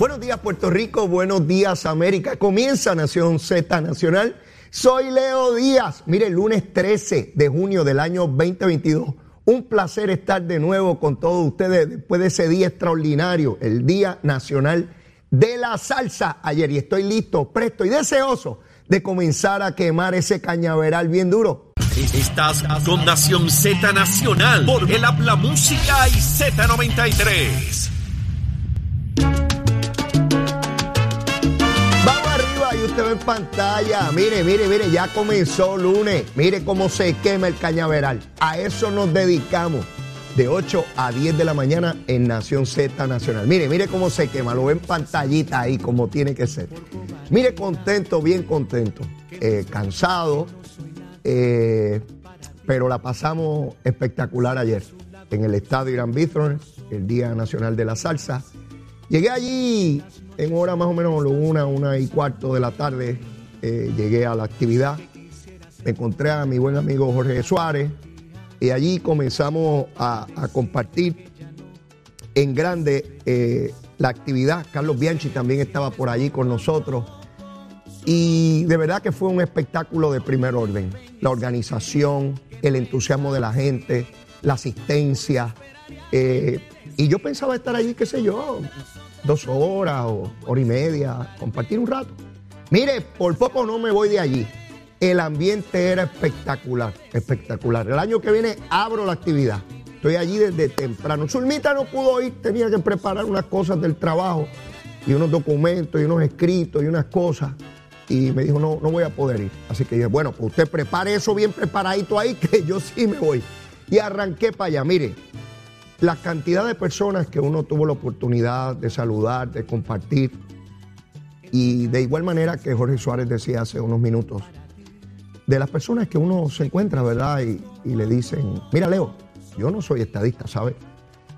Buenos días Puerto Rico, buenos días América. Comienza Nación Z Nacional. Soy Leo Díaz. Mire, lunes 13 de junio del año 2022. Un placer estar de nuevo con todos ustedes después de ese día extraordinario, el Día Nacional de la Salsa ayer. Y estoy listo, presto y deseoso de comenzar a quemar ese cañaveral bien duro. Estás con Nación Z Nacional por el Habla Música y Z93. Usted ve en pantalla. Mire, mire, mire, ya comenzó lunes. Mire cómo se quema el cañaveral. A eso nos dedicamos de 8 a 10 de la mañana en Nación Z Nacional. Mire, mire cómo se quema. Lo ve en pantallita ahí como tiene que ser. Mire, contento, bien contento. Eh, cansado, eh, pero la pasamos espectacular ayer en el estadio Irán Bithorn, el Día Nacional de la Salsa. Llegué allí en hora más o menos una, una y cuarto de la tarde. eh, llegué a la actividad. Me encontré a mi buen amigo Jorge Suárez y allí comenzamos a, compartir en grande eh, la actividad. Carlos Bianchi también estaba por allí con nosotros. Y de verdad que fue un espectáculo de primer orden. La organización, el entusiasmo de la gente, la asistencia. eh, y yo pensaba estar allí, qué sé yo, dos horas o hora y media, compartir un rato. Mire, por poco no me voy de allí. El ambiente era espectacular, espectacular. El año que viene abro la actividad. Estoy allí desde temprano. Zulmita no pudo ir, tenía que preparar unas cosas del trabajo y unos documentos y unos escritos y unas cosas. Y me dijo, no, no voy a poder ir. Así que dije, bueno, pues usted prepare eso bien preparadito ahí, que yo sí me voy. Y arranqué para allá. Mire, la cantidad de personas que uno tuvo la oportunidad de saludar, de compartir. Y de igual manera que Jorge Suárez decía hace unos minutos, de las personas que uno se encuentra, ¿verdad? Y, le dicen, mira Leo, yo no soy estadista, ¿sabes?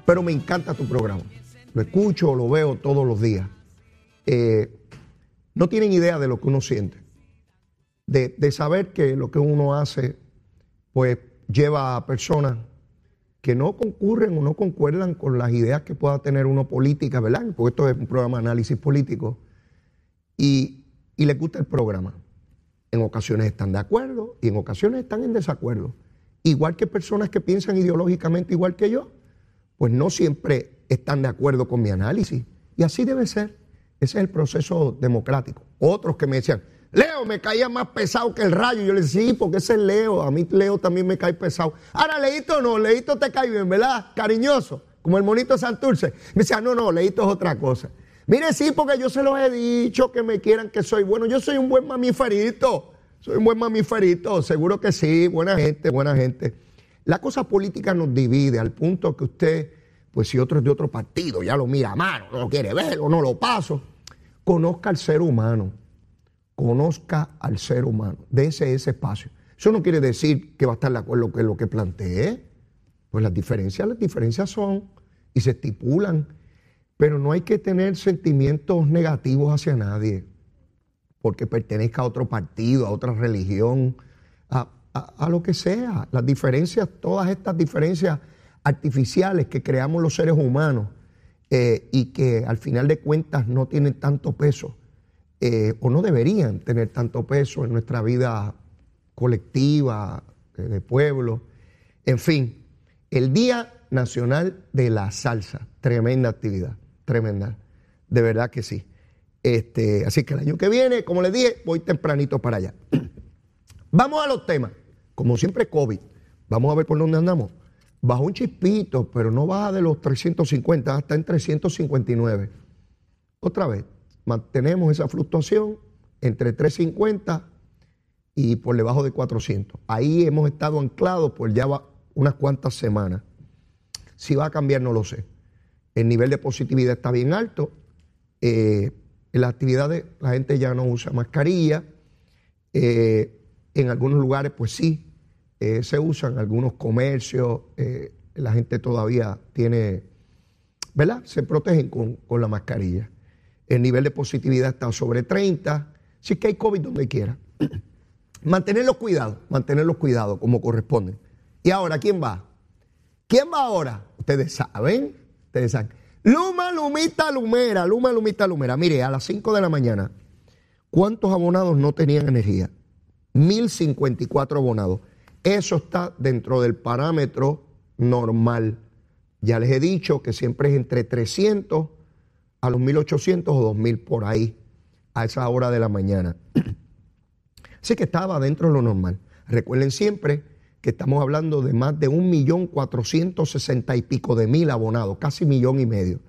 Pero me encanta tu programa. Lo escucho, lo veo todos los días. Eh, no tienen idea de lo que uno siente. De, de saber que lo que uno hace, pues lleva a personas que no concurren o no concuerdan con las ideas que pueda tener uno política, ¿verdad? Porque esto es un programa de análisis político. Y, y les gusta el programa. En ocasiones están de acuerdo y en ocasiones están en desacuerdo. Igual que personas que piensan ideológicamente igual que yo, pues no siempre están de acuerdo con mi análisis. Y así debe ser. Ese es el proceso democrático. Otros que me decían, Leo, me caía más pesado que el rayo. Yo le decía, sí, porque ese es Leo. A mí Leo también me cae pesado. Ahora, Leito no, Leito te cae bien, ¿verdad? Cariñoso, como el monito Santurce. Me decía, no, no, Leito es otra cosa. Mire, sí, porque yo se los he dicho que me quieran que soy bueno. Yo soy un buen mamiferito. Soy un buen mamiferito, seguro que sí. Buena gente, buena gente. La cosa política nos divide al punto que usted, pues si otro es de otro partido, ya lo mira a mano, no lo quiere ver o no lo paso. Conozca al ser humano conozca al ser humano, dése ese espacio. Eso no quiere decir que va a estar de acuerdo con lo que planteé. Pues las diferencias, las diferencias son y se estipulan, pero no hay que tener sentimientos negativos hacia nadie, porque pertenezca a otro partido, a otra religión, a, lo que sea. Las diferencias, todas estas diferencias artificiales que creamos los seres humanos eh, y que al final de cuentas no tienen tanto peso eh, o no deberían tener tanto peso en nuestra vida colectiva, eh, de pueblo. En fin, el Día Nacional de la Salsa, tremenda actividad, tremenda, de verdad que sí. Este, así que el año que viene, como les dije, voy tempranito para allá. Vamos a los temas. Como siempre, COVID. Vamos a ver por dónde andamos. Bajó un chispito, pero no baja de los 350, hasta en 359. otra vez, mantenemos esa fluctuación entre 350 y por debajo de 400. Ahí hemos estado anclados por ya unas cuantas semanas. Si va a cambiar, no lo sé. El nivel de positividad está bien alto. Eh, en las actividades la gente ya no usa mascarilla. Eh, en algunos lugares, pues sí, eh, se usan. Algunos comercios, la gente todavía tiene, ¿verdad? Se protegen con, con la mascarilla. El nivel de positividad está sobre 30. Sí que hay COVID donde quiera. mantener los cuidados, mantener los cuidados como corresponde. Y ahora, ¿quién va? ¿Quién va ahora? Ustedes saben, ustedes saben. Luma, Lumita, Lumera, Luma, Lumita, Lumera. Mire, a las 5 de la mañana, ¿cuántos abonados no tenían energía? 1054 abonados. Eso está dentro del parámetro normal. Ya les he dicho que siempre es entre 300 a los 1800 o 2000 por ahí, a esa hora de la mañana. Así que estaba dentro de lo normal. Recuerden siempre que estamos hablando de más de un millón sesenta y pico de mil abonados, casi millón y medio.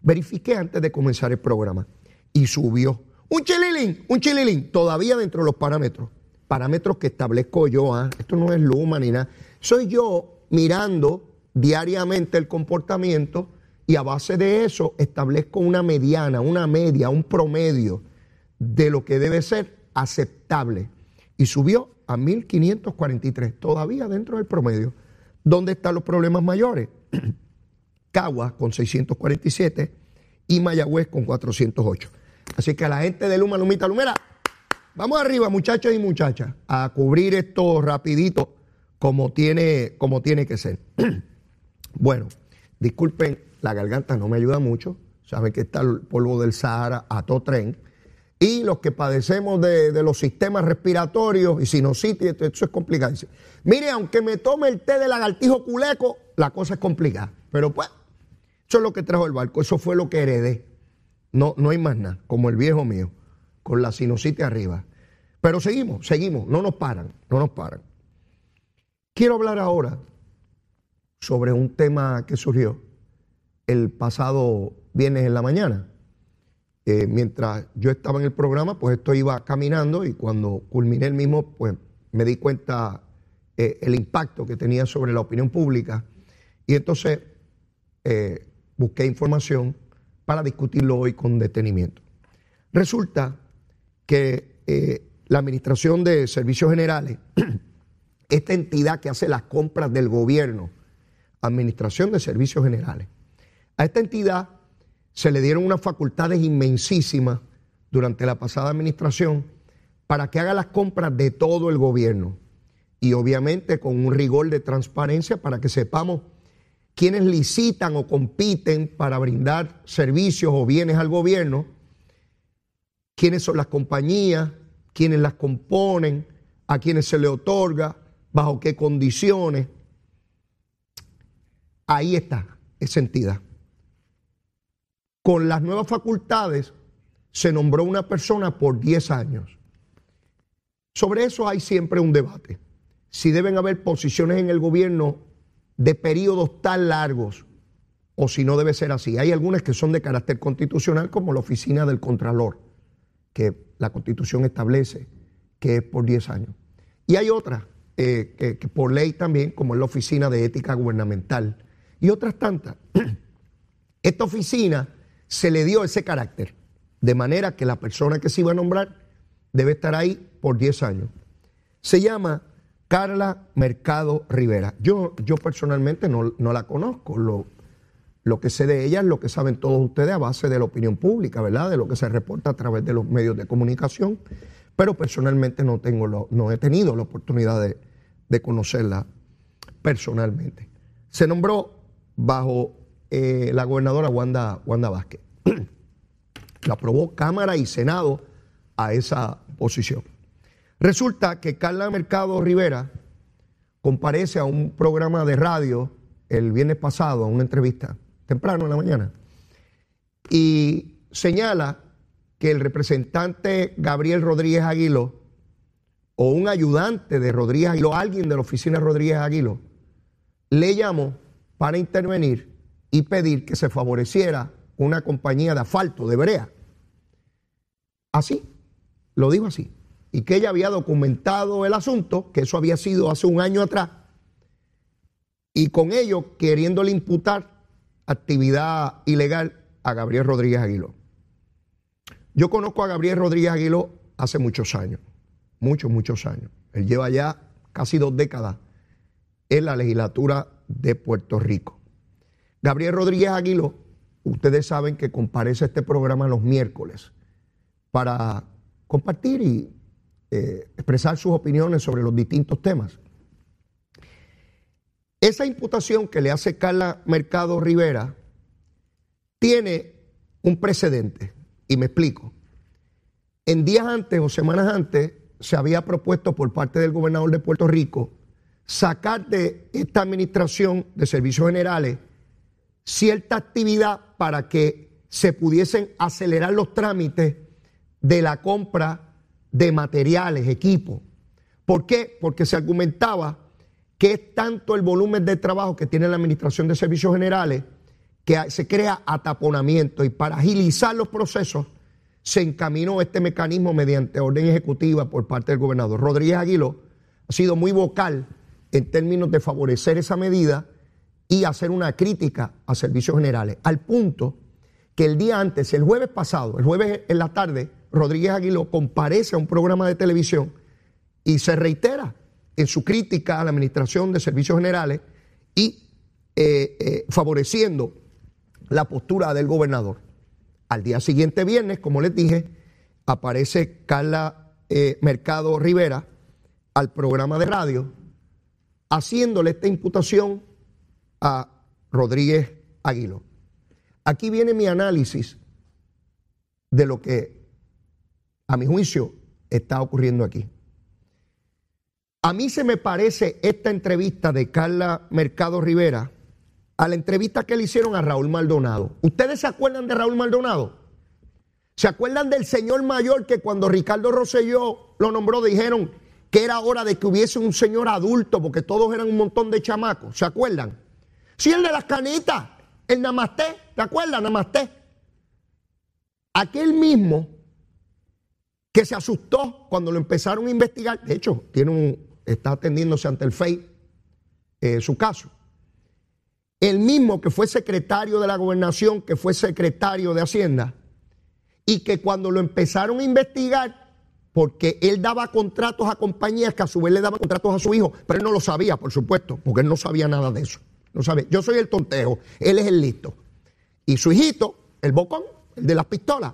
Verifiqué antes de comenzar el programa y subió. Un chililín, un chililín, todavía dentro de los parámetros. Parámetros que establezco yo, ¿ah? esto no es Luma ni nada. Soy yo mirando diariamente el comportamiento y a base de eso establezco una mediana, una media, un promedio de lo que debe ser aceptable. Y subió a 1.543, todavía dentro del promedio. ¿Dónde están los problemas mayores? Caguas con 647 y Mayagüez con 408. Así que a la gente de Luma, Lumita, Lumera, vamos arriba, muchachos y muchachas, a cubrir esto rapidito como tiene, como tiene que ser. bueno, disculpen la garganta no me ayuda mucho. Saben que está el polvo del Sahara a todo tren. Y los que padecemos de, los sistemas respiratorios y sinusitis, eso es complicado. Mire, aunque me tome el té de lagartijo culeco, la cosa es complicada. Pero pues, eso es lo que trajo el barco, eso fue lo que heredé. No, no hay más nada, como el viejo mío, con la sinusitis arriba. Pero seguimos, seguimos, no nos paran, no nos paran. Quiero hablar ahora sobre un tema que surgió el pasado viernes en la mañana. Eh, mientras yo estaba en el programa, pues esto iba caminando y cuando culminé el mismo, pues me di cuenta eh, el impacto que tenía sobre la opinión pública y entonces eh, busqué información para discutirlo hoy con detenimiento. Resulta que la Administración de Servicios Generales, esta entidad que hace las compras del gobierno, Administración de Servicios Generales, a esta entidad se le dieron unas facultades inmensísimas durante la pasada administración para que haga las compras de todo el gobierno y obviamente con un rigor de transparencia para que sepamos quiénes licitan o compiten para brindar servicios o bienes al gobierno, quiénes son las compañías, quiénes las componen, a quiénes se le otorga, bajo qué condiciones. Ahí está esa entidad. Con las nuevas facultades se nombró una persona por 10 años. Sobre eso hay siempre un debate. Si deben haber posiciones en el gobierno de periodos tan largos o si no debe ser así. Hay algunas que son de carácter constitucional como la oficina del Contralor, que la constitución establece que es por 10 años. Y hay otras eh, que por ley también, como es la oficina de ética gubernamental y otras tantas. Esta oficina se le dio ese carácter, de manera que la persona que se iba a nombrar debe estar ahí por 10 años. Se llama Carla Mercado Rivera. Yo, yo personalmente no, la conozco. Lo, lo, que sé de ella es lo que saben todos ustedes a base de la opinión pública, ¿verdad? De lo que se reporta a través de los medios de comunicación. Pero personalmente no, tengo lo, no he tenido la oportunidad de, de conocerla personalmente. Se nombró bajo eh, la gobernadora Wanda, Wanda Vázquez. La aprobó Cámara y Senado a esa posición. Resulta que Carla Mercado Rivera comparece a un programa de radio el viernes pasado, a una entrevista, temprano en la mañana, y señala que el representante Gabriel Rodríguez Aguilo, o un ayudante de Rodríguez Aguilo, alguien de la oficina Rodríguez Aguilo, le llamó para intervenir y pedir que se favoreciera una compañía de asfalto, de brea, Así, lo dijo así. Y que ella había documentado el asunto, que eso había sido hace un año atrás, y con ello queriéndole imputar actividad ilegal a Gabriel Rodríguez Aguiló. Yo conozco a Gabriel Rodríguez Aguiló hace muchos años, muchos, muchos años. Él lleva ya casi dos décadas en la legislatura de Puerto Rico. Gabriel Rodríguez Aguiló, ustedes saben que comparece este programa los miércoles para compartir y eh, expresar sus opiniones sobre los distintos temas. Esa imputación que le hace Carla Mercado Rivera tiene un precedente, y me explico. En días antes o semanas antes se había propuesto por parte del gobernador de Puerto Rico sacar de esta administración de servicios generales cierta actividad para que se pudiesen acelerar los trámites de la compra de materiales, equipos. ¿Por qué? Porque se argumentaba que es tanto el volumen de trabajo que tiene la Administración de Servicios Generales que se crea ataponamiento y para agilizar los procesos se encaminó este mecanismo mediante orden ejecutiva por parte del gobernador. Rodríguez Aguiló ha sido muy vocal en términos de favorecer esa medida y hacer una crítica a servicios generales, al punto que el día antes, el jueves pasado, el jueves en la tarde, Rodríguez Aguiló comparece a un programa de televisión y se reitera en su crítica a la Administración de Servicios Generales y eh, eh, favoreciendo la postura del gobernador. Al día siguiente, viernes, como les dije, aparece Carla eh, Mercado Rivera al programa de radio haciéndole esta imputación a Rodríguez Aguilo. Aquí viene mi análisis de lo que, a mi juicio, está ocurriendo aquí. A mí se me parece esta entrevista de Carla Mercado Rivera a la entrevista que le hicieron a Raúl Maldonado. ¿Ustedes se acuerdan de Raúl Maldonado? ¿Se acuerdan del señor mayor que cuando Ricardo Rosselló lo nombró dijeron que era hora de que hubiese un señor adulto porque todos eran un montón de chamacos? ¿Se acuerdan? Sí, el de las canitas, el Namasté, ¿te acuerdas? Namasté. Aquel mismo que se asustó cuando lo empezaron a investigar, de hecho, tiene está atendiéndose ante el FEI eh, su caso el mismo que fue secretario de la gobernación, que fue secretario de Hacienda, y que cuando lo empezaron a investigar, porque él daba contratos a compañías que a su vez le daban contratos a su hijo, pero él no lo sabía, por supuesto, porque él no sabía nada de eso. No sabe. Yo soy el tontejo, él es el listo. Y su hijito, el bocón, el de las pistolas,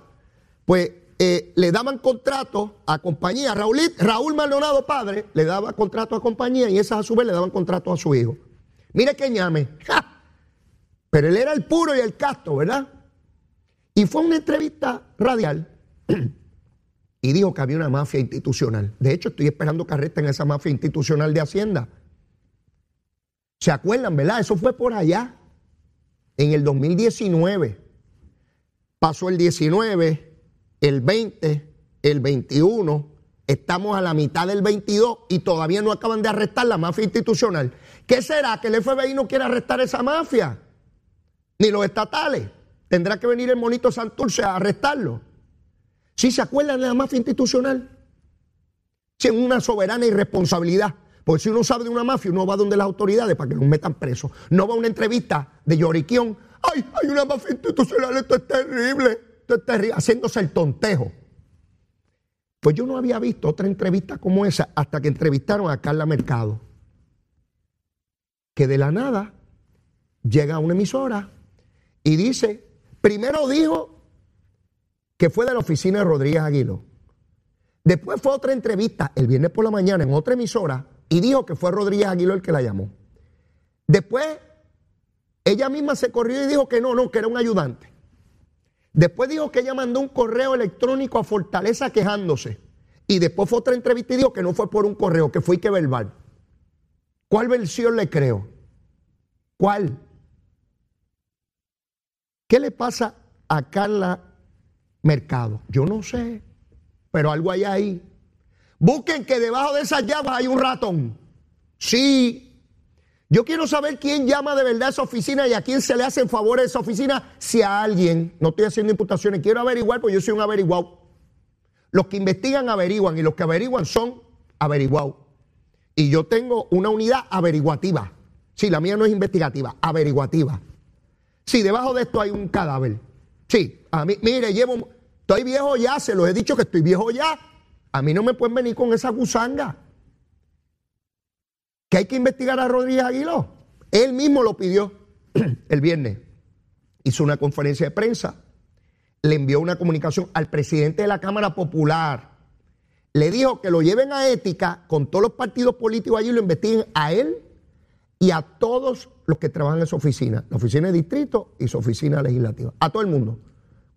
pues eh, le daban contratos a compañías. Raúl, Raúl Maldonado, padre, le daba contratos a compañías y esas a su vez le daban contratos a su hijo. Mire que ñame. Pero él era el puro y el casto, ¿verdad? Y fue una entrevista radial y dijo que había una mafia institucional. De hecho, estoy esperando que arresten esa mafia institucional de Hacienda. ¿Se acuerdan, verdad? Eso fue por allá, en el 2019. Pasó el 19, el 20, el 21, estamos a la mitad del 22 y todavía no acaban de arrestar la mafia institucional. ¿Qué será? ¿Que el FBI no quiere arrestar esa mafia? Ni los estatales. Tendrá que venir el monito Santurce a arrestarlo. ¿Sí se acuerdan de la mafia institucional? Si es una soberana irresponsabilidad. Porque si uno sabe de una mafia, uno va donde las autoridades para que los metan presos. No va a una entrevista de lloriquión. ¡Ay, hay una mafia institucional! Esto es terrible. Esto es terrible. Haciéndose el tontejo. Pues yo no había visto otra entrevista como esa hasta que entrevistaron a Carla Mercado que de la nada llega a una emisora y dice, primero dijo que fue de la oficina de Rodríguez Aguilo. Después fue otra entrevista el viernes por la mañana en otra emisora y dijo que fue Rodríguez Aguilo el que la llamó. Después ella misma se corrió y dijo que no, no, que era un ayudante. Después dijo que ella mandó un correo electrónico a Fortaleza quejándose. Y después fue otra entrevista y dijo que no fue por un correo, que fue que verbal. ¿Cuál versión le creo? ¿Cuál? ¿Qué le pasa a Carla Mercado? Yo no sé, pero algo hay ahí. Busquen que debajo de esas llaves hay un ratón. Sí. Yo quiero saber quién llama de verdad a esa oficina y a quién se le hace en favor de esa oficina. Si a alguien, no estoy haciendo imputaciones, quiero averiguar, porque yo soy un averiguado. Los que investigan averiguan y los que averiguan son averiguados. Y yo tengo una unidad averiguativa. Sí, la mía no es investigativa, averiguativa. Sí, debajo de esto hay un cadáver. Sí, a mí, mire, llevo, estoy viejo ya, se los he dicho que estoy viejo ya. A mí no me pueden venir con esa gusanga. Que hay que investigar a Rodríguez Aguiló. Él mismo lo pidió el viernes. Hizo una conferencia de prensa, le envió una comunicación al presidente de la Cámara Popular. Le dijo que lo lleven a ética con todos los partidos políticos allí y lo investiguen a él y a todos los que trabajan en su oficina, la oficina de distrito y su oficina legislativa, a todo el mundo,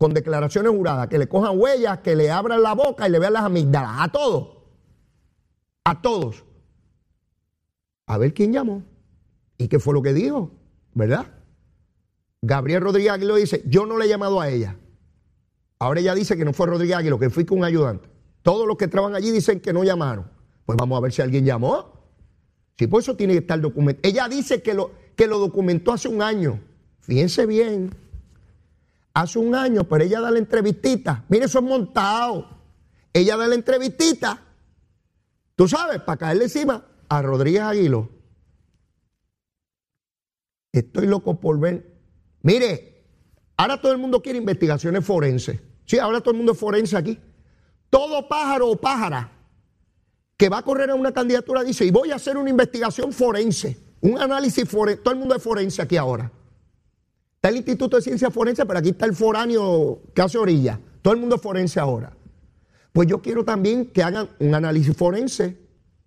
con declaraciones juradas, que le cojan huellas, que le abran la boca y le vean las amígdalas, a todos, a todos. A ver quién llamó y qué fue lo que dijo, ¿verdad? Gabriel Rodríguez Aguilo dice, yo no le he llamado a ella. Ahora ella dice que no fue Rodríguez Aguilo, que fui con un ayudante. Todos los que trabajan allí dicen que no llamaron. Pues vamos a ver si alguien llamó. Sí, por eso tiene que estar documentado. Ella dice que lo, que lo documentó hace un año. Fíjense bien. Hace un año, pero ella da la entrevistita. Mire, eso es montado. Ella da la entrevistita. Tú sabes, para caerle encima a Rodríguez Aguilo. Estoy loco por ver. Mire, ahora todo el mundo quiere investigaciones forenses. Sí, ahora todo el mundo es forense aquí. Todo pájaro o pájara que va a correr a una candidatura dice, y voy a hacer una investigación forense, un análisis forense, todo el mundo es forense aquí ahora. Está el Instituto de Ciencia Forense, pero aquí está el foráneo que hace orilla. Todo el mundo es forense ahora. Pues yo quiero también que hagan un análisis forense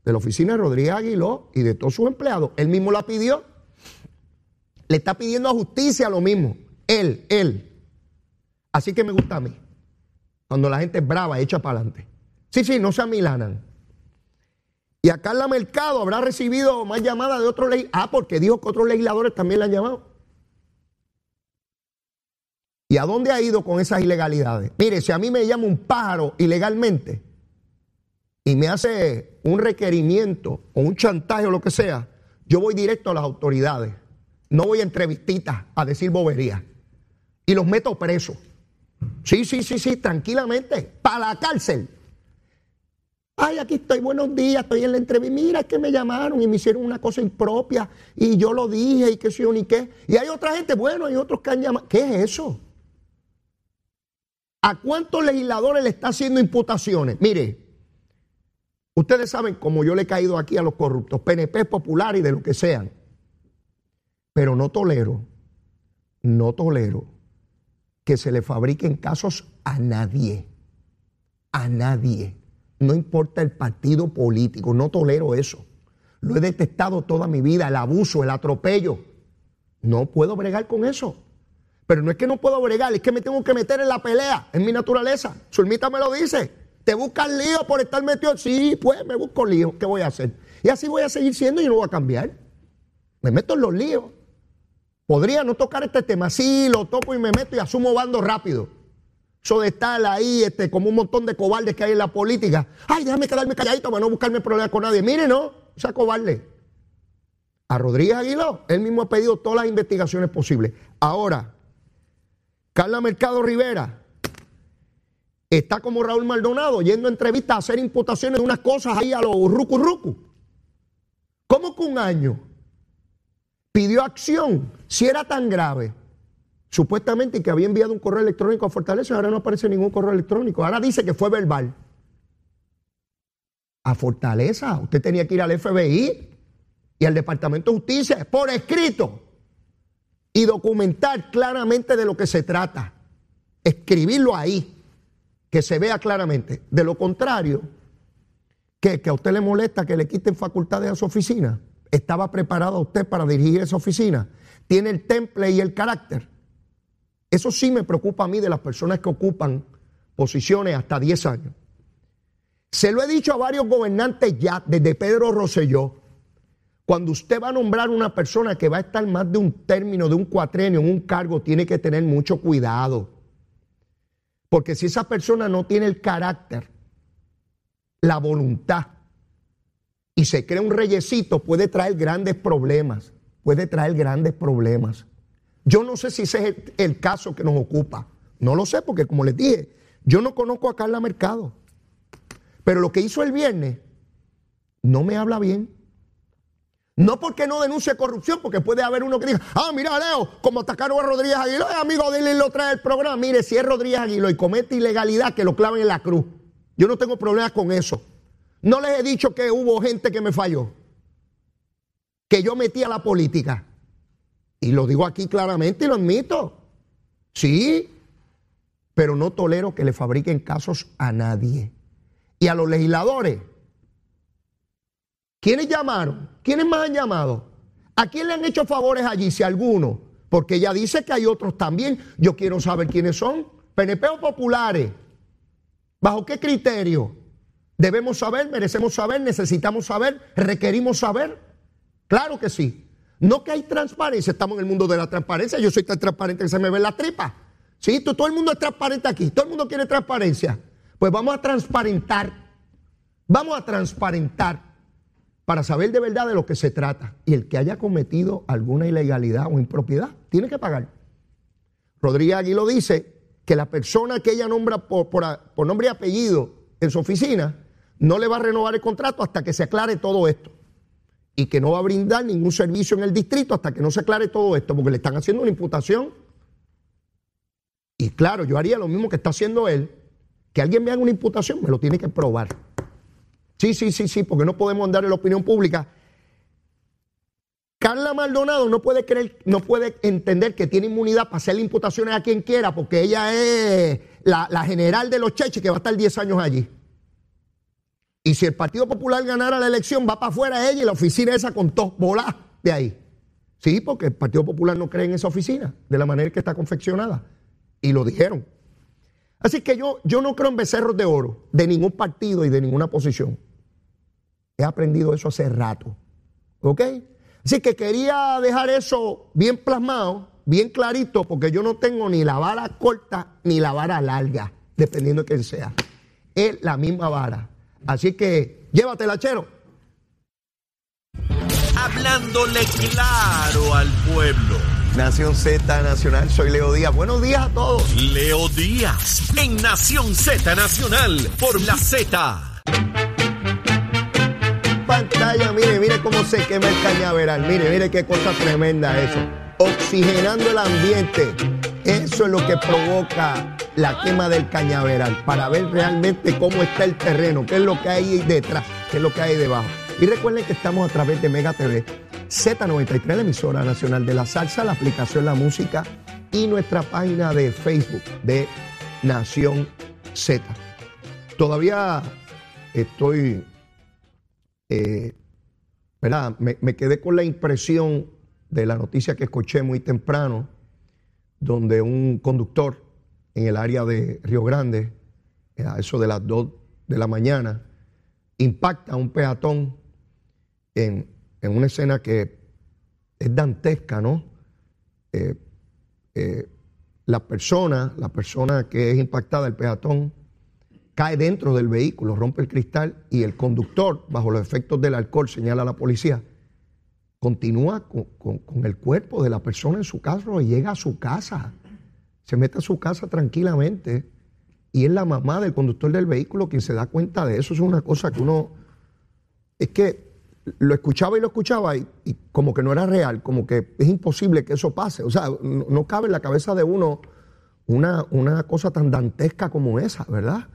de la oficina de Rodríguez Aguiló y de todos sus empleados. Él mismo la pidió. Le está pidiendo a justicia lo mismo. Él, él. Así que me gusta a mí. Cuando la gente es brava, echa para adelante. Sí, sí, no se amilanan. Y a Carla Mercado habrá recibido más llamadas de otros legisladores. Ah, porque dijo que otros legisladores también le han llamado. ¿Y a dónde ha ido con esas ilegalidades? Mire, si a mí me llama un pájaro ilegalmente y me hace un requerimiento o un chantaje o lo que sea, yo voy directo a las autoridades. No voy a entrevistitas a decir boberías. Y los meto presos. Sí, sí, sí, sí, tranquilamente. Para la cárcel. Ay, aquí estoy, buenos días, estoy en la entrevista. Mira, es que me llamaron y me hicieron una cosa impropia y yo lo dije y qué sé yo ni qué. Y hay otra gente, bueno, hay otros que han llamado. ¿Qué es eso? ¿A cuántos legisladores le está haciendo imputaciones? Mire, ustedes saben cómo yo le he caído aquí a los corruptos, PNP popular y de lo que sean. Pero no tolero, no tolero que se le fabriquen casos a nadie. A nadie no importa el partido político, no tolero eso. Lo he detestado toda mi vida, el abuso, el atropello. No puedo bregar con eso. Pero no es que no puedo bregar, es que me tengo que meter en la pelea, en mi naturaleza. Zulmita me lo dice. ¿Te buscas lío por estar metido? Sí, pues me busco lío. ¿Qué voy a hacer? Y así voy a seguir siendo y no voy a cambiar. Me meto en los líos. Podría no tocar este tema. Sí, lo toco y me meto y asumo bando rápido. Eso de estar ahí este, como un montón de cobardes que hay en la política. Ay, déjame quedarme calladito para no buscarme problemas con nadie. Mire, no, sea cobarde. A Rodríguez Aguiló, él mismo ha pedido todas las investigaciones posibles. Ahora, Carla Mercado Rivera está como Raúl Maldonado yendo a entrevistas a hacer imputaciones de unas cosas ahí a los rucu rucu. ¿Cómo que un año? Pidió acción, si era tan grave supuestamente que había enviado un correo electrónico a Fortaleza, ahora no aparece ningún correo electrónico. Ahora dice que fue verbal. A Fortaleza, usted tenía que ir al FBI y al Departamento de Justicia por escrito y documentar claramente de lo que se trata. Escribirlo ahí, que se vea claramente. De lo contrario, que, que a usted le molesta que le quiten facultades a su oficina. Estaba preparado usted para dirigir esa oficina. Tiene el temple y el carácter eso sí me preocupa a mí de las personas que ocupan posiciones hasta 10 años. Se lo he dicho a varios gobernantes ya, desde Pedro Rosselló. Cuando usted va a nombrar una persona que va a estar más de un término, de un cuatrenio, en un cargo, tiene que tener mucho cuidado. Porque si esa persona no tiene el carácter, la voluntad, y se crea un reyesito, puede traer grandes problemas. Puede traer grandes problemas. Yo no sé si ese es el, caso que nos ocupa. No lo sé porque, como les dije, yo no conozco a Carla Mercado. Pero lo que hizo el viernes no me habla bien. No porque no denuncie corrupción, porque puede haber uno que diga, ah, mira, Leo, como atacaron a Rodríguez Aguiló, amigo de él lo trae el programa. Mire, si es Rodríguez Aguiló y comete ilegalidad, que lo claven en la cruz. Yo no tengo problemas con eso. No les he dicho que hubo gente que me falló, que yo metí a la política. Y lo digo aquí claramente y lo admito. Sí, pero no tolero que le fabriquen casos a nadie. Y a los legisladores, ¿quiénes llamaron? ¿Quiénes más han llamado? ¿A quién le han hecho favores allí, si alguno? Porque ella dice que hay otros también. Yo quiero saber quiénes son. PNP populares. ¿Bajo qué criterio? Debemos saber, merecemos saber, necesitamos saber, requerimos saber. Claro que sí. No que hay transparencia, estamos en el mundo de la transparencia. Yo soy tan transparente que se me ve la tripa. Sí, todo el mundo es transparente aquí, todo el mundo quiere transparencia. Pues vamos a transparentar, vamos a transparentar para saber de verdad de lo que se trata. Y el que haya cometido alguna ilegalidad o impropiedad tiene que pagar. Rodríguez Aguilo dice que la persona que ella nombra por, por nombre y apellido en su oficina no le va a renovar el contrato hasta que se aclare todo esto. Y que no va a brindar ningún servicio en el distrito hasta que no se aclare todo esto, porque le están haciendo una imputación. Y claro, yo haría lo mismo que está haciendo él, que alguien me haga una imputación, me lo tiene que probar. Sí, sí, sí, sí, porque no podemos andar en la opinión pública. Carla Maldonado no puede creer, no puede entender que tiene inmunidad para hacerle imputaciones a quien quiera, porque ella es la, la general de los cheches que va a estar 10 años allí. Y si el Partido Popular ganara la elección, va para afuera ella y la oficina esa con dos bolas de ahí. Sí, porque el Partido Popular no cree en esa oficina de la manera que está confeccionada. Y lo dijeron. Así que yo, yo no creo en becerros de oro de ningún partido y de ninguna posición. He aprendido eso hace rato. ¿Ok? Así que quería dejar eso bien plasmado, bien clarito, porque yo no tengo ni la vara corta ni la vara larga, dependiendo de quién sea. Es la misma vara. Así que llévatela, chero. Hablándole claro al pueblo. Nación Z Nacional, soy Leo Díaz. Buenos días a todos. Leo Díaz, en Nación Z Nacional, por la Z. Pantalla, mire, mire cómo se quema el cañaveral. Mire, mire qué cosa tremenda eso. Oxigenando el ambiente. Eso es lo que provoca la quema del cañaveral para ver realmente cómo está el terreno, qué es lo que hay detrás, qué es lo que hay debajo. Y recuerden que estamos a través de Mega TV, Z93, la emisora nacional de la salsa, la aplicación La Música y nuestra página de Facebook de Nación Z. Todavía estoy, eh, ¿verdad? Me, quedé con la impresión de la noticia que escuché muy temprano, donde un conductor en el área de Río Grande, a eso de las 2 de la mañana, impacta a un peatón en, una escena que es dantesca, ¿no? Eh, eh, la persona, la persona que es impactada, el peatón, cae dentro del vehículo, rompe el cristal y el conductor, bajo los efectos del alcohol, señala a la policía, continúa con, el cuerpo de la persona en su carro y llega a su casa se mete a su casa tranquilamente y es la mamá del conductor del vehículo quien se da cuenta de eso. Es una cosa que uno, es que lo escuchaba y lo escuchaba y, como que no era real, como que es imposible que eso pase. O sea, no, cabe en la cabeza de uno una, una cosa tan dantesca como esa, ¿verdad?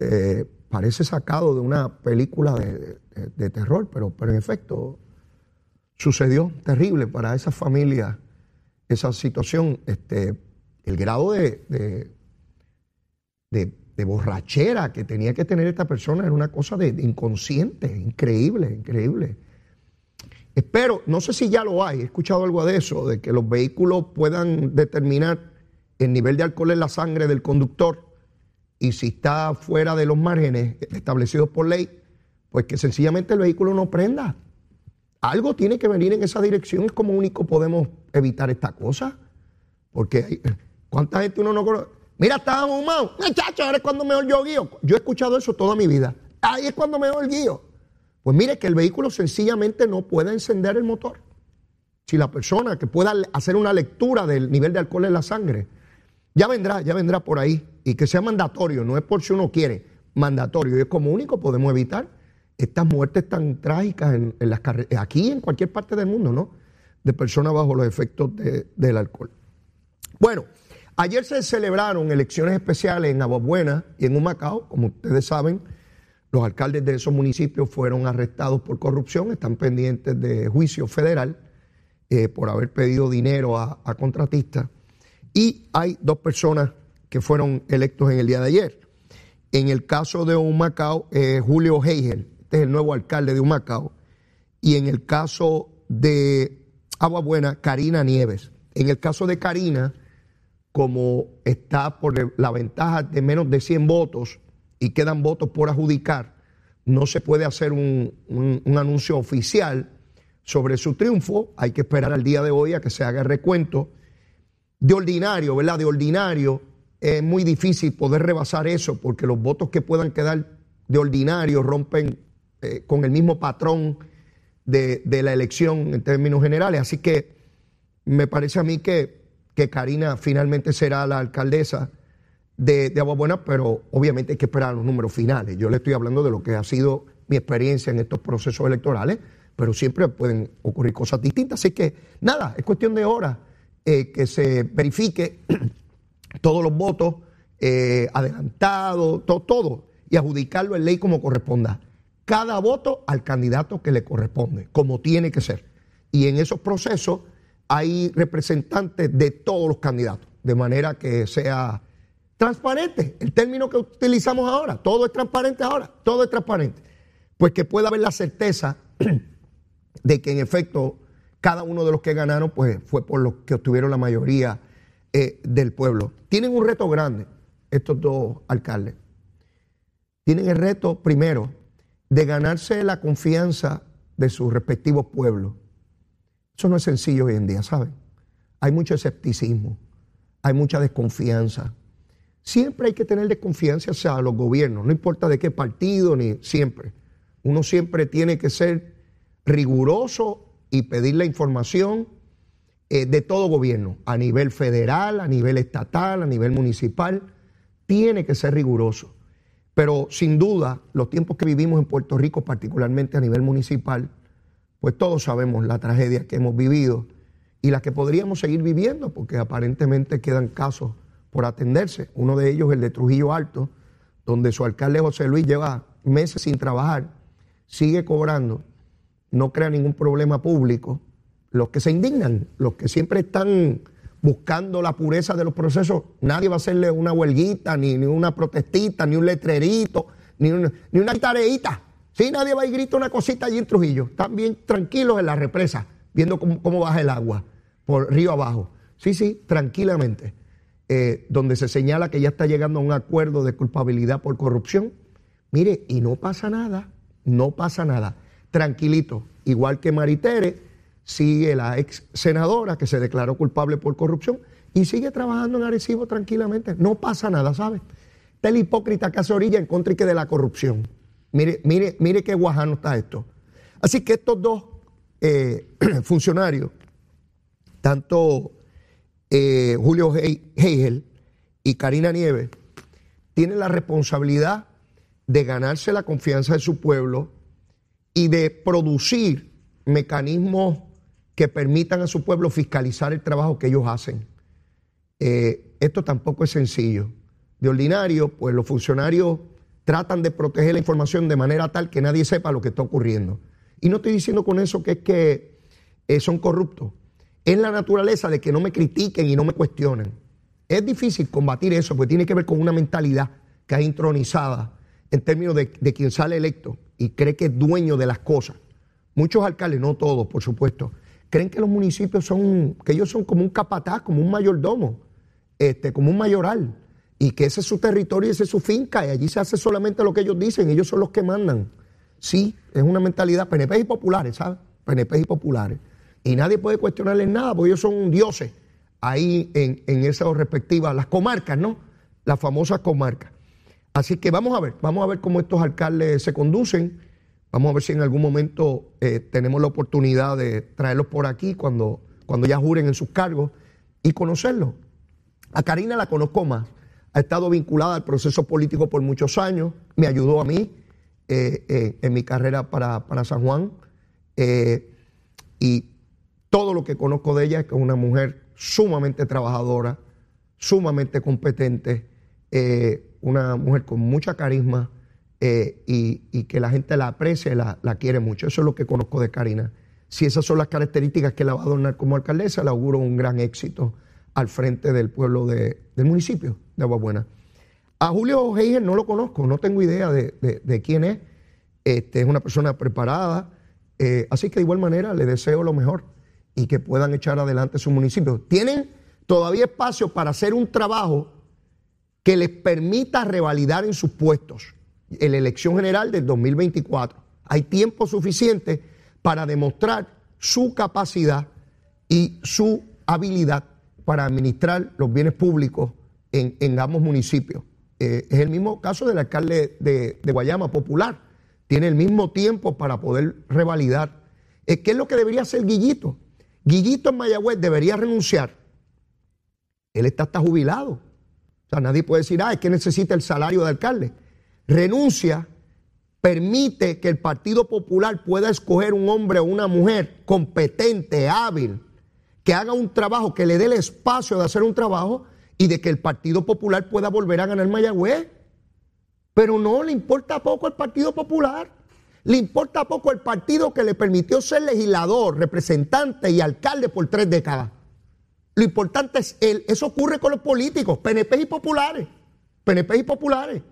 Eh, parece sacado de una película de, terror, pero, pero en efecto sucedió terrible para esa familia esa situación. Este, el grado de, de, borrachera que tenía que tener esta persona era una cosa de, inconsciente, increíble, increíble. Espero, no sé si ya lo hay, he escuchado algo de eso, de que los vehículos puedan determinar el nivel de alcohol en la sangre del conductor y si está fuera de los márgenes establecidos por ley, pues que sencillamente el vehículo no prenda. Algo tiene que venir en esa dirección, es como único podemos evitar esta cosa, porque hay, ¿Cuánta gente uno no conoce? Mira, estaba fumado. Muchacho, ahora es cuando mejor yo guío. Yo he escuchado eso toda mi vida. Ahí es cuando mejor guío. Pues mire que el vehículo sencillamente no puede encender el motor. Si la persona que pueda hacer una lectura del nivel de alcohol en la sangre, ya vendrá, ya vendrá por ahí. Y que sea mandatorio, no es por si uno quiere. mandatorio. Y es como único podemos evitar estas muertes tan trágicas en, las carreteras, aquí en cualquier parte del mundo, ¿no? De personas bajo los efectos del alcohol. Bueno, ayer se celebraron elecciones especiales en Aguabuena y en Humacao, como ustedes saben. Los alcaldes de esos municipios fueron arrestados por corrupción, están pendientes de juicio federal eh, por haber pedido dinero a, contratistas. Y hay dos personas que fueron electos en el día de ayer. En el caso de Humacao, eh, Julio Heigel, este es el nuevo alcalde de Humacao. Y en el caso de Agua Buena, Karina Nieves. En el caso de Karina, como está por la ventaja de menos de 100 votos y quedan votos por adjudicar, no se puede hacer un, un anuncio oficial sobre su triunfo. Hay que esperar al día de hoy a que se haga el recuento. De ordinario, ¿verdad? De ordinario, es muy difícil poder rebasar eso porque los votos que puedan quedar de ordinario rompen eh, con el mismo patrón de, la elección en términos generales. Así que me parece a mí que, que Karina finalmente será la alcaldesa de, de Buena, pero obviamente hay que esperar los números finales. Yo le estoy hablando de lo que ha sido mi experiencia en estos procesos electorales, pero siempre pueden ocurrir cosas distintas. Así que nada, es cuestión de horas eh, que se verifique todos los votos eh, adelantados, todo, y adjudicarlo en ley como corresponda. Cada voto al candidato que le corresponde, como tiene que ser. Y en esos procesos hay representantes de todos los candidatos, de manera que sea transparente. El término que utilizamos ahora, todo es transparente ahora, todo es transparente. Pues que pueda haber la certeza de que en efecto cada uno de los que ganaron pues fue por los que obtuvieron la mayoría eh, del pueblo. Tienen un reto grande estos dos alcaldes. Tienen el reto, primero, de ganarse la confianza de sus respectivos pueblos. Eso no es sencillo hoy en día, ¿saben? Hay mucho escepticismo, hay mucha desconfianza. Siempre hay que tener desconfianza hacia los gobiernos, no importa de qué partido ni siempre. Uno siempre tiene que ser riguroso y pedir la información eh, de todo gobierno, a nivel federal, a nivel estatal, a nivel municipal, tiene que ser riguroso. Pero sin duda, los tiempos que vivimos en Puerto Rico, particularmente a nivel municipal, pues todos sabemos la tragedia que hemos vivido y las que podríamos seguir viviendo, porque aparentemente quedan casos por atenderse. Uno de ellos, el de Trujillo Alto, donde su alcalde José Luis lleva meses sin trabajar, sigue cobrando, no crea ningún problema público los que se indignan, los que siempre están buscando la pureza de los procesos, nadie va a hacerle una huelguita, ni, una protestita, ni un letrerito, ni una, ni una tareita. Sí, nadie va ir grita una cosita allí en Trujillo. Están bien tranquilos en la represa, viendo cómo, baja el agua por río abajo. Sí, sí, tranquilamente. Eh, donde se señala que ya está llegando a un acuerdo de culpabilidad por corrupción. Mire, y no pasa nada, no pasa nada. Tranquilito, igual que Maritere, sigue la ex senadora que se declaró culpable por corrupción y sigue trabajando en Arecibo tranquilamente. No pasa nada, ¿sabe? Está el hipócrita que hace orilla en contra y que de la corrupción. Mire, mire, mire qué guajano está esto. Así que estos dos eh, funcionarios, tanto eh, Julio Heigel y Karina Nieves, tienen la responsabilidad de ganarse la confianza de su pueblo y de producir mecanismos que permitan a su pueblo fiscalizar el trabajo que ellos hacen. Eh, esto tampoco es sencillo. De ordinario, pues los funcionarios tratan de proteger la información de manera tal que nadie sepa lo que está ocurriendo. Y no estoy diciendo con eso que es que eh, son corruptos. Es la naturaleza de que no me critiquen y no me cuestionen. Es difícil combatir eso porque tiene que ver con una mentalidad que es intronizada en términos de, de quien sale electo y cree que es dueño de las cosas. Muchos alcaldes, no todos, por supuesto, creen que los municipios son, que ellos son como un capataz, como un mayordomo, este, como un mayoral, y que ese es su territorio y es su finca, y allí se hace solamente lo que ellos dicen, ellos son los que mandan. Sí, es una mentalidad PNP y populares, ¿sabes? PNP y populares. Y nadie puede cuestionarles nada, porque ellos son dioses ahí en, en esas respectivas, las comarcas, ¿no? Las famosas comarcas. Así que vamos a ver, vamos a ver cómo estos alcaldes se conducen. Vamos a ver si en algún momento eh, tenemos la oportunidad de traerlos por aquí cuando, cuando ya juren en sus cargos y conocerlos. A Karina la conozco más. ha estado vinculada al proceso político por muchos años, me ayudó a mí eh, eh, en mi carrera para, San Juan. Y todo lo que conozco de ella es que es una mujer sumamente trabajadora, sumamente competente, una mujer con mucha carisma y, que la gente la aprecia y la, quiere mucho. Eso es lo que conozco de Karina. Si esas son las características que la va a adornar como alcaldesa, le auguro un gran éxito al frente del pueblo del municipio de Aguabuena. A Julio Heiger no lo conozco, no tengo idea de, quién es. Este, es una persona preparada, eh, así que de igual manera le deseo lo mejor y que puedan echar adelante su municipio. Tienen todavía espacio para hacer un trabajo que les permita revalidar en sus puestos en la elección general del 2024. Hay tiempo suficiente para demostrar su capacidad y su habilidad para administrar los bienes públicos en, ambos municipios. Eh, es el mismo caso del alcalde de, Guayama, popular. Tiene el mismo tiempo para poder revalidar. Eh, ¿Qué es lo que debería hacer Guillito? Guillito en Mayagüez debería renunciar. Él está hasta jubilado. O sea, nadie puede decir, ah, es que necesita el salario de alcalde. Renuncia, permite que el Partido Popular pueda escoger un hombre o una mujer competente, hábil, que haga un trabajo, que le dé el espacio de hacer un trabajo y de que el Partido Popular pueda volver a ganar Mayagüez. Pero no le importa poco al Partido Popular. Le importa poco el partido que le permitió ser legislador, representante y alcalde por tres décadas. Lo importante es él. Eso ocurre con los políticos, PNP y populares. PNP y populares.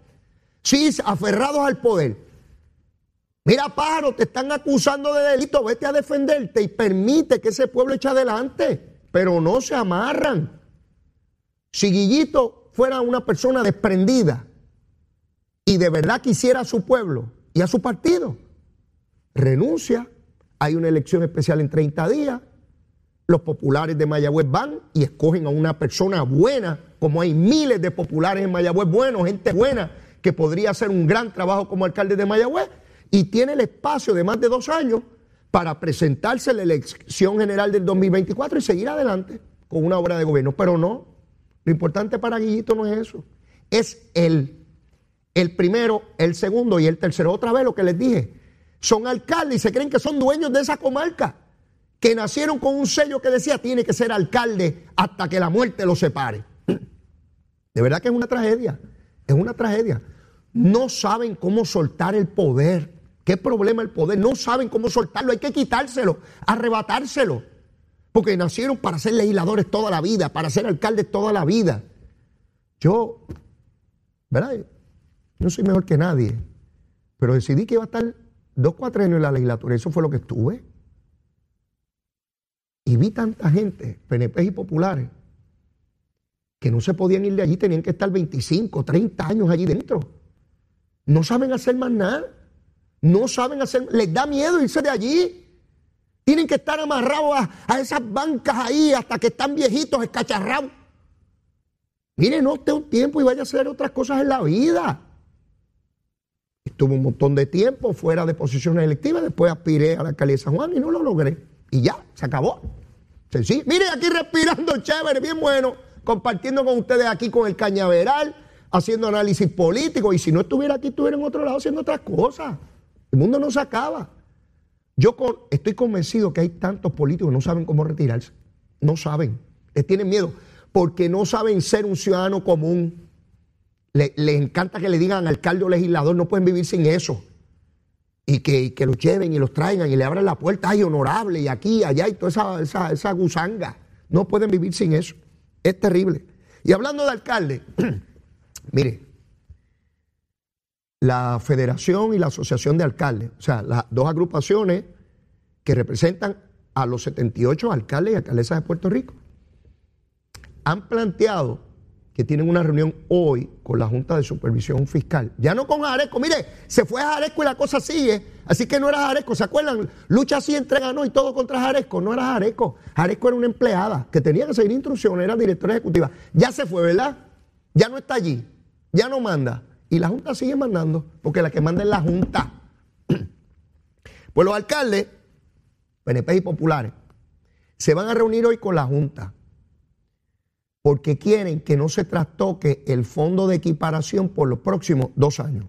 Sí, aferrados al poder. Mira, pájaro, te están acusando de delito, vete a defenderte y permite que ese pueblo eche adelante, pero no se amarran. Si Guillito fuera una persona desprendida y de verdad quisiera a su pueblo y a su partido, renuncia, hay una elección especial en 30 días, los populares de Mayagüez van y escogen a una persona buena, como hay miles de populares en Mayagüez buenos, gente buena, que podría hacer un gran trabajo como alcalde de Mayagüez y tiene el espacio de más de dos años para presentarse en la elección general del 2024 y seguir adelante con una obra de gobierno. Pero no, lo importante para Guillito no es eso, es él. El primero, el segundo y el tercero. Otra vez lo que les dije, son alcaldes y se creen que son dueños de esa comarca, que nacieron con un sello que decía tiene que ser alcalde hasta que la muerte los separe. De verdad que es una tragedia, es una tragedia. No saben cómo soltar el poder. ¿Qué problema el poder? No saben cómo soltarlo, hay que quitárselo, arrebatárselo. Porque nacieron para ser legisladores toda la vida, para ser alcaldes toda la vida. Yo, ¿verdad? No soy mejor que nadie, pero decidí que iba a estar dos, cuatro años en la legislatura. Eso fue lo que estuve. Y vi tanta gente, PNP y populares, que no se podían ir de allí, tenían que estar 25, 30 años allí dentro. No saben hacer más nada. No saben hacer, les da miedo irse de allí. Tienen que estar amarrados a, esas bancas ahí hasta que están viejitos, escacharrados. Mire, no esté un tiempo y vaya a hacer otras cosas en la vida. Estuve un montón de tiempo fuera de posiciones electivas, después aspiré a la alcaldía de San Juan y no lo logré. Y ya, se acabó. Sencillo. Mire, aquí respirando chévere, bien bueno, compartiendo con ustedes aquí con el cañaveral, haciendo análisis político. Y si no estuviera aquí, estuviera en otro lado haciendo otras cosas. El mundo no se acaba. Yo estoy convencido que hay tantos políticos que no saben cómo retirarse. No saben. Les tienen miedo porque no saben ser un ciudadano común. Les, encanta que le digan alcalde o legislador, no pueden vivir sin eso. Y que, los lleven y los traigan y le abran la puerta, ay, honorable, y aquí, allá, y toda esa, esa, esa gusanga. No pueden vivir sin eso. Es terrible. Y hablando de alcalde, mire, la Federación y la Asociación de Alcaldes, o sea, las dos agrupaciones que representan a los 78 alcaldes y alcaldesas de Puerto Rico, han planteado que tienen una reunión hoy con la Junta de Supervisión Fiscal. Ya no con Jareco, mire, se fue a Jareco y la cosa sigue, así que no era Jareco, ¿se acuerdan? Lucha así, entrega no y todo contra Jareco, no era Jareco. Jareco era una empleada que tenía que seguir instrucciones, era directora ejecutiva. Ya se fue, ¿verdad? Ya no está allí, ya no manda. Y la Junta sigue mandando, porque la que manda es la Junta. Pues los alcaldes, PNP y populares, se van a reunir hoy con la Junta. Porque quieren que no se trastoque el fondo de equiparación por los próximos dos años.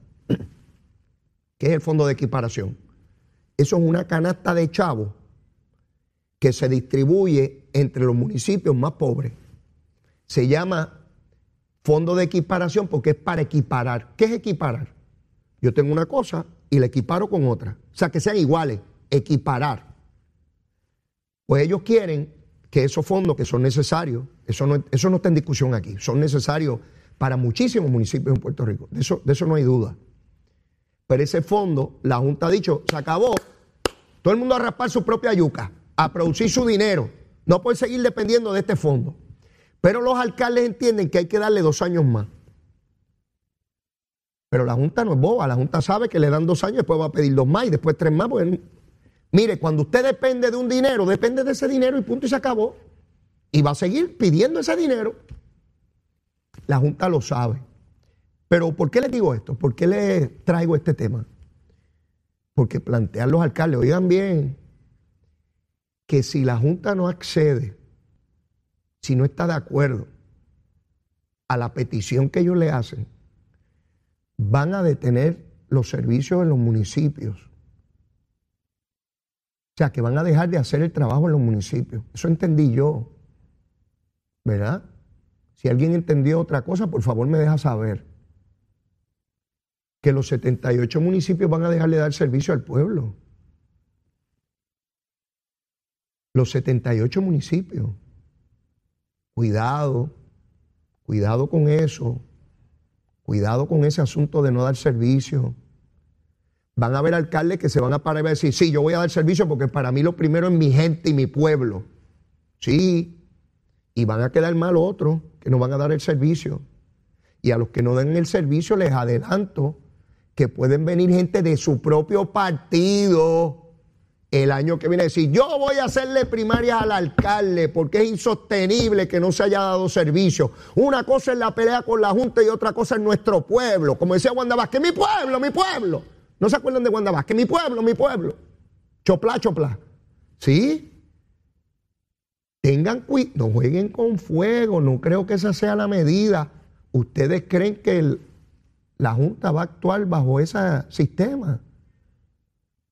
¿Qué es el fondo de equiparación? Eso es una canasta de chavos que se distribuye entre los municipios más pobres. Se llama fondo de equiparación porque es para equiparar. ¿Qué es equiparar? Yo tengo una cosa y la equiparo con otra. O sea, que sean iguales, equiparar. Pues ellos quieren que esos fondos que son necesarios, eso no, eso no está en discusión aquí, son necesarios para muchísimos municipios en Puerto Rico. De eso, de eso no hay duda. Pero ese fondo, la Junta ha dicho, se acabó. Todo el mundo a raspar su propia yuca, a producir su dinero. No puede seguir dependiendo de este fondo. Pero los alcaldes entienden que hay que darle dos años más. Pero la Junta no es boba, la Junta sabe que le dan dos años, después va a pedir dos más y después tres más. mire, cuando usted depende de un dinero, depende de ese dinero y punto y se acabó. Y va a seguir pidiendo ese dinero. La Junta lo sabe. Pero ¿por qué les digo esto? ¿Por qué les traigo este tema? Porque plantean los alcaldes, oigan bien, que si la Junta no accede, si no está de acuerdo a la petición que ellos le hacen, van a detener los servicios en los municipios. O sea, que van a dejar de hacer el trabajo en los municipios. Eso entendí yo. ¿Verdad? Si alguien entendió otra cosa, por favor me deja saber que los 78 municipios van a dejar de dar servicio al pueblo. Los 78 municipios. Cuidado, cuidado con eso. Cuidado con ese asunto de no dar servicio. Van a haber alcaldes que se van a parar y decir, sí, yo voy a dar servicio porque para mí lo primero es mi gente y mi pueblo. Sí, y van a quedar mal otros que no van a dar el servicio. Y a los que no den el servicio les adelanto que pueden venir gente de su propio partido el año que viene a decir, yo voy a hacerle primarias al alcalde porque es insostenible que no se haya dado servicio. Una cosa es la pelea con la Junta y otra cosa es nuestro pueblo. Como decía Wanda Vázquez, mi pueblo, mi pueblo. ¿No se acuerdan de Wanda Vázquez? Mi pueblo, mi pueblo. Chopla, chopla. ¿Sí? Tengan cuidado, no jueguen con fuego, no creo que esa sea la medida. ¿Ustedes creen que la Junta va a actuar bajo ese sistema.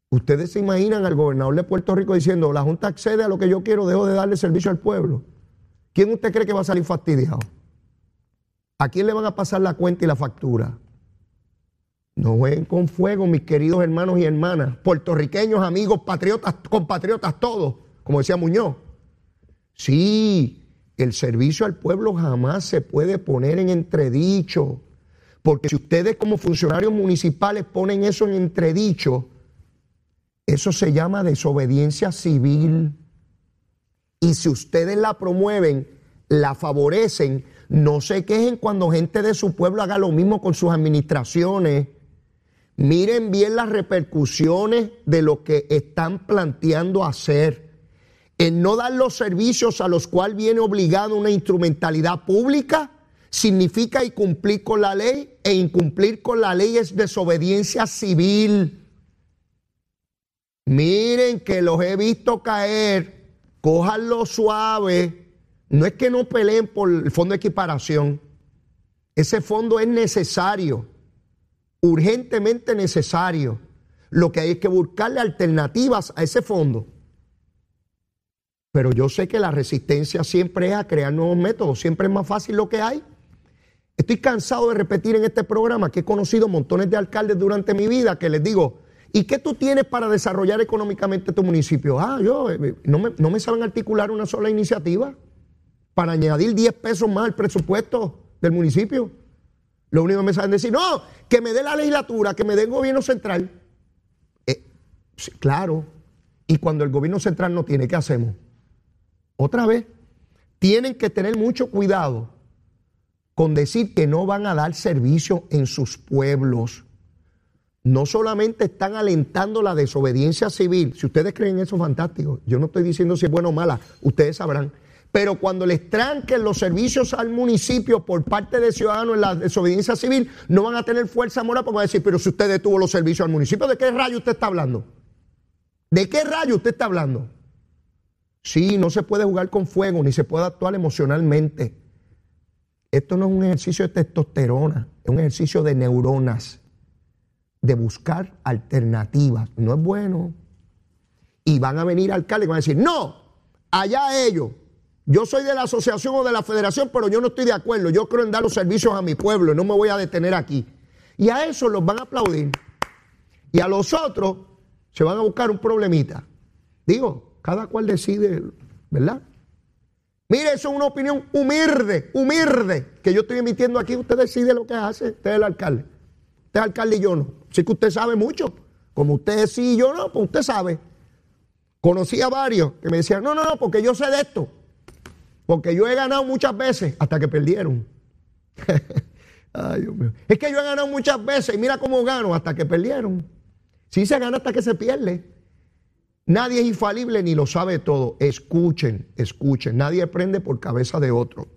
Ustedes se imaginan al gobernador de Puerto Rico diciendo, la Junta accede a lo que yo quiero, dejo de darle servicio al pueblo. ¿Quién usted cree que va a salir fastidiado? ¿A quién le van a pasar la cuenta y la factura? No jueguen con fuego, mis queridos hermanos y hermanas, puertorriqueños, amigos, patriotas, compatriotas todos, como decía Muñoz. Sí, el servicio al pueblo jamás se puede poner en entredicho. Porque si ustedes como funcionarios municipales ponen eso en entredicho, eso se llama desobediencia civil. Y si ustedes la promueven, la favorecen, no se quejen cuando gente de su pueblo haga lo mismo con sus administraciones. Miren bien las repercusiones de lo que están planteando hacer. En no dar los servicios a los cuales viene obligado una instrumentalidad pública, significa incumplir con la ley e incumplir con la ley es desobediencia civil. Miren que los he visto caer, cójanlo suave. No es que no peleen por el fondo de equiparación. Ese fondo es necesario, urgentemente necesario. Lo que hay es que buscarle alternativas a ese fondo. Pero yo sé que la resistencia siempre es a crear nuevos métodos, siempre es más fácil lo que hay. Estoy cansado de repetir en este programa que he conocido montones de alcaldes durante mi vida que les digo, ¿y qué tú tienes para desarrollar económicamente tu municipio? Ah, yo, eh, no me, no me saben articular una sola iniciativa para añadir 10 pesos más al presupuesto del municipio. Lo único que me saben decir, no, que me dé la legislatura, que me dé el gobierno central. Eh, claro, y cuando el gobierno central no tiene, ¿qué hacemos? Otra vez, tienen que tener mucho cuidado con decir que no van a dar servicio en sus pueblos. No solamente están alentando la desobediencia civil, si ustedes creen eso, fantástico. Yo no estoy diciendo si es bueno o mala, ustedes sabrán. Pero cuando les tranquen los servicios al municipio por parte de ciudadanos en la desobediencia civil, no van a tener fuerza moral porque van a decir, pero si usted detuvo los servicios al municipio, ¿de qué rayo usted está hablando? ¿De qué rayo usted está hablando? Sí, no se puede jugar con fuego, ni se puede actuar emocionalmente. Esto no es un ejercicio de testosterona, es un ejercicio de neuronas, de buscar alternativas. No es bueno. Y van a venir alcaldes y van a decir, no, allá ellos. Yo soy de la asociación o de la federación, pero yo no estoy de acuerdo. Yo creo en dar los servicios a mi pueblo no me voy a detener aquí. Y a eso los van a aplaudir. Y a los otros se van a buscar un problemita. Digo, cada cual decide, ¿verdad? Mire, eso es una opinión humilde, humilde, que yo estoy emitiendo aquí. Usted decide lo que hace, usted es el alcalde. Usted es alcalde y yo no. Así que usted sabe mucho. Como usted sí y yo no, pues usted sabe. Conocí a varios que me decían, no, no, no, porque yo sé de esto. Porque yo he ganado muchas veces hasta que perdieron. Ay, Dios mío. Es que yo he ganado muchas veces y mira cómo gano hasta que perdieron. Sí se gana hasta que se pierde. Nadie es infalible ni lo sabe todo. Escuchen, escuchen. Nadie aprende por cabeza de otro.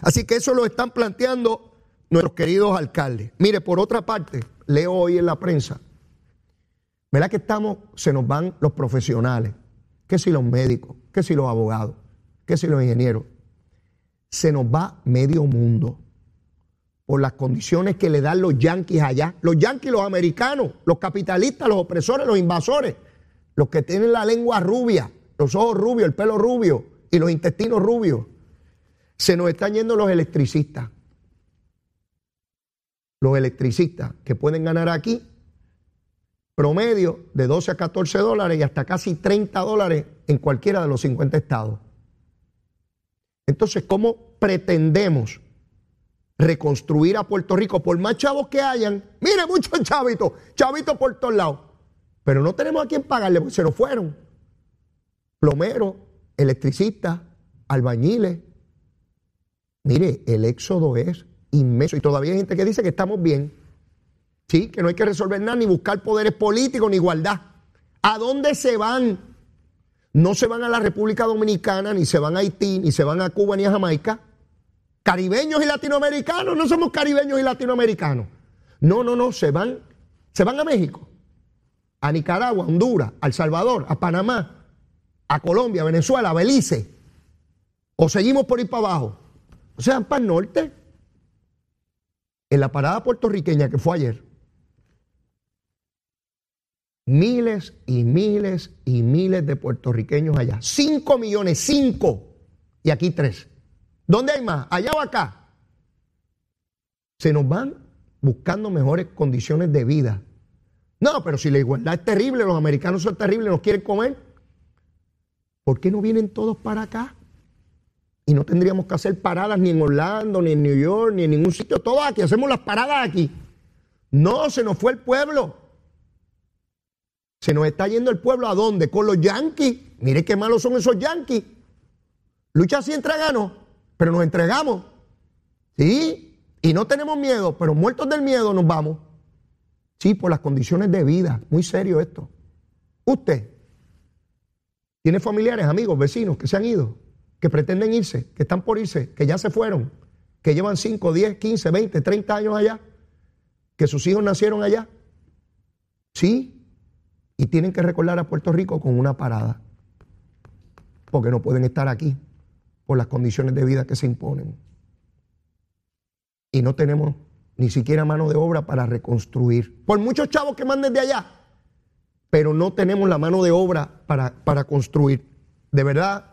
Así que eso lo están planteando nuestros queridos alcaldes. Mire, por otra parte, leo hoy en la prensa, ¿verdad que estamos, se nos van los profesionales? ¿Qué si los médicos? ¿Qué si los abogados? ¿Qué si los ingenieros? Se nos va medio mundo por las condiciones que le dan los yanquis allá. Los yanquis, los americanos, los capitalistas, los opresores, los invasores los que tienen la lengua rubia, los ojos rubios, el pelo rubio y los intestinos rubios. Se nos están yendo los electricistas. Los electricistas que pueden ganar aquí promedio de 12 a 14 dólares y hasta casi 30 dólares en cualquiera de los 50 estados. Entonces, ¿cómo pretendemos reconstruir a Puerto Rico por más chavos que hayan? Mire, muchos chavitos, chavitos por todos lados. Pero no tenemos a quién pagarle porque se nos fueron. Plomeros, electricistas, albañiles. Mire, el éxodo es inmenso y todavía hay gente que dice que estamos bien. Sí, que no hay que resolver nada, ni buscar poderes políticos, ni igualdad. ¿A dónde se van? No se van a la República Dominicana, ni se van a Haití, ni se van a Cuba, ni a Jamaica. Caribeños y latinoamericanos, no somos caribeños y latinoamericanos. No, no, no, se van, se van a México a Nicaragua, a Honduras, a El Salvador, a Panamá, a Colombia, a Venezuela, a Belice. O seguimos por ir para abajo. O sea, para el norte. En la parada puertorriqueña que fue ayer, miles y miles y miles de puertorriqueños allá. Cinco millones, cinco. Y aquí tres. ¿Dónde hay más? ¿Allá o acá? Se nos van buscando mejores condiciones de vida. No, pero si la igualdad es terrible, los americanos son terribles, nos quieren comer, ¿por qué no vienen todos para acá? Y no tendríamos que hacer paradas ni en Orlando, ni en New York, ni en ningún sitio, todos aquí, hacemos las paradas aquí. No, se nos fue el pueblo. Se nos está yendo el pueblo a dónde? Con los yanquis. Mire qué malos son esos yanquis. Lucha así entregamos, pero nos entregamos. ¿Sí? Y no tenemos miedo, pero muertos del miedo nos vamos. Sí, por las condiciones de vida. Muy serio esto. Usted tiene familiares, amigos, vecinos que se han ido, que pretenden irse, que están por irse, que ya se fueron, que llevan 5, 10, 15, 20, 30 años allá, que sus hijos nacieron allá. Sí, y tienen que recordar a Puerto Rico con una parada, porque no pueden estar aquí por las condiciones de vida que se imponen. Y no tenemos ni siquiera mano de obra para reconstruir. Por muchos chavos que manden de allá, pero no tenemos la mano de obra para, para construir. De verdad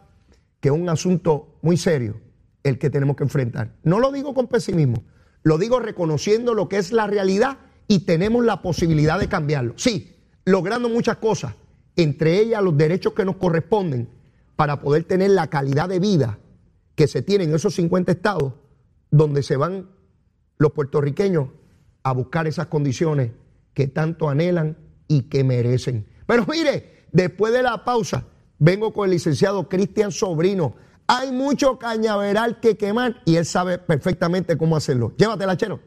que es un asunto muy serio el que tenemos que enfrentar. No lo digo con pesimismo, lo digo reconociendo lo que es la realidad y tenemos la posibilidad de cambiarlo. Sí, logrando muchas cosas, entre ellas los derechos que nos corresponden para poder tener la calidad de vida que se tiene en esos 50 estados donde se van los puertorriqueños a buscar esas condiciones que tanto anhelan y que merecen. Pero mire, después de la pausa, vengo con el licenciado Cristian Sobrino. Hay mucho cañaveral que quemar y él sabe perfectamente cómo hacerlo. Llévatela, chero.